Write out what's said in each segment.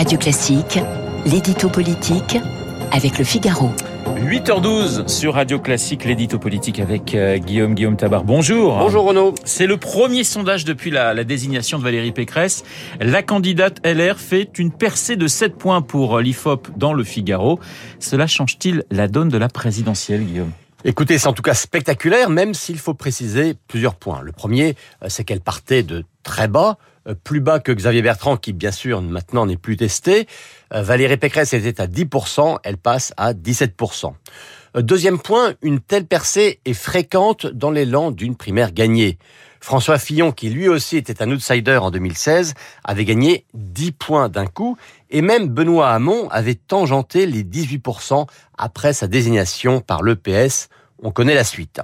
Radio Classique, l'édito politique avec le Figaro. 8h12 sur Radio Classique, l'édito politique avec euh, Guillaume Guillaume Tabar. Bonjour. Bonjour Renaud. C'est le premier sondage depuis la, la, désignation de Valérie Pécresse. La candidate LR fait une percée de 7 points pour euh, l'IFOP dans le Figaro. Cela change-t-il la donne de la présidentielle, Guillaume? Écoutez, c'est en tout cas spectaculaire, même s'il faut préciser plusieurs points. Le premier, euh, c'est qu'elle partait de très bas, plus bas que Xavier Bertrand, qui bien sûr maintenant n'est plus testé. Euh, Valérie Pécresse était à 10%, elle passe à 17%. Deuxième point, une telle percée est fréquente dans l'élan d'une primaire gagnée. François Fillon, qui lui aussi était un outsider en 2016, avait gagné 10 points d'un coup, et même Benoît Hamon avait tangenté les 18% après sa désignation par l'EPS. On connaît la suite.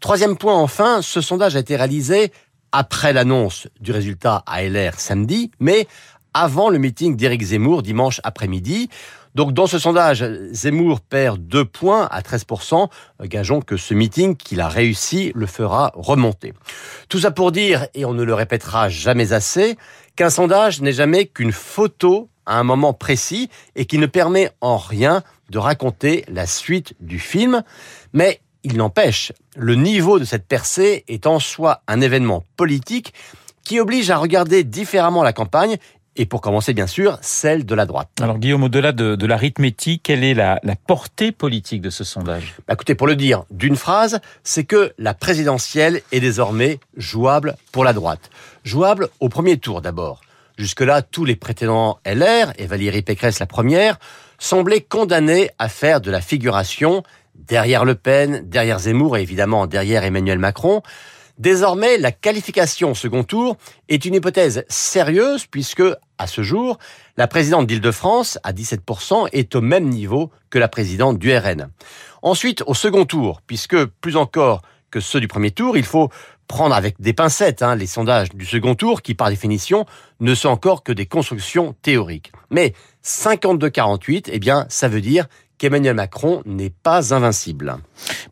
Troisième point enfin, ce sondage a été réalisé après l'annonce du résultat à LR samedi, mais avant le meeting d'Éric Zemmour dimanche après-midi. Donc dans ce sondage, Zemmour perd 2 points à 13%. Gageons que ce meeting qu'il a réussi le fera remonter. Tout ça pour dire, et on ne le répétera jamais assez, qu'un sondage n'est jamais qu'une photo à un moment précis et qui ne permet en rien de raconter la suite du film. Mais il n'empêche, le niveau de cette percée est en soi un événement politique qui oblige à regarder différemment la campagne et pour commencer, bien sûr, celle de la droite. Alors Guillaume, au-delà de, l'arithmétique, quelle est la, portée politique de ce sondage? Bah, Écoutez, pour le dire d'une phrase, c'est que la présidentielle est désormais jouable pour la droite. Jouable au premier tour d'abord. Jusque-là, tous les prétendants LR, et Valérie Pécresse la première, semblaient condamnés à faire de la figuration derrière Le Pen, derrière Zemmour et évidemment derrière Emmanuel Macron. Désormais, la qualification au second tour est une hypothèse sérieuse puisque, à ce jour, la présidente d'Île-de-France, à 17%, est au même niveau que la présidente du RN. Ensuite, au second tour, puisque plus encore que ceux du premier tour, il faut prendre avec des pincettes hein, les sondages du second tour qui, par définition, ne sont encore que des constructions théoriques. Mais 52-48, eh bien, ça veut dire qu'Emmanuel Macron n'est pas invincible.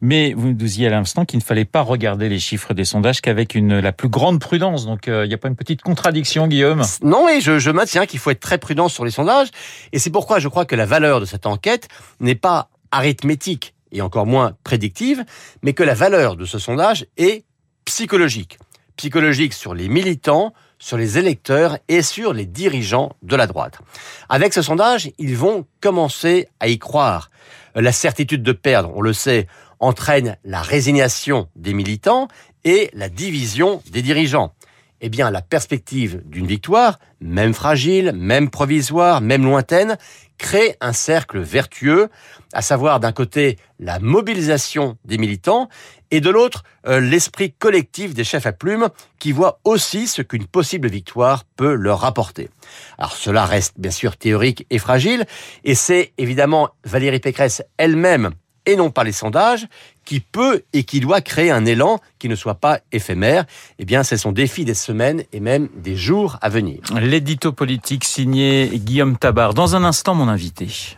Mais vous nous disiez à l'instant qu'il ne fallait pas regarder les chiffres des sondages qu'avec une la plus grande prudence. Donc euh, il n'y a pas une petite contradiction, Guillaume? Non, et je, je maintiens qu'il faut être très prudent sur les sondages. Et c'est pourquoi je crois que la valeur de cette enquête n'est pas arithmétique et encore moins prédictive, mais que la valeur de ce sondage est psychologique. Psychologique sur les militants, sur les électeurs et sur les dirigeants de la droite. Avec ce sondage, ils vont commencer à y croire. La certitude de perdre, on le sait, entraîne la résignation des militants et la division des dirigeants. Eh bien, la perspective d'une victoire, même fragile, même provisoire, même lointaine, crée un cercle vertueux, à savoir d'un côté la mobilisation des militants et de l'autre euh, l'esprit collectif des chefs à plumes qui voient aussi ce qu'une possible victoire peut leur rapporter. Alors cela reste bien sûr théorique et fragile et c'est évidemment Valérie Pécresse elle-même et non pas les sondages, qui peut et qui doit créer un élan qui ne soit pas éphémère. Eh bien, c'est son défi des semaines et même des jours à venir. L'édito politique signé Guillaume Tabar. Dans un instant, mon invité.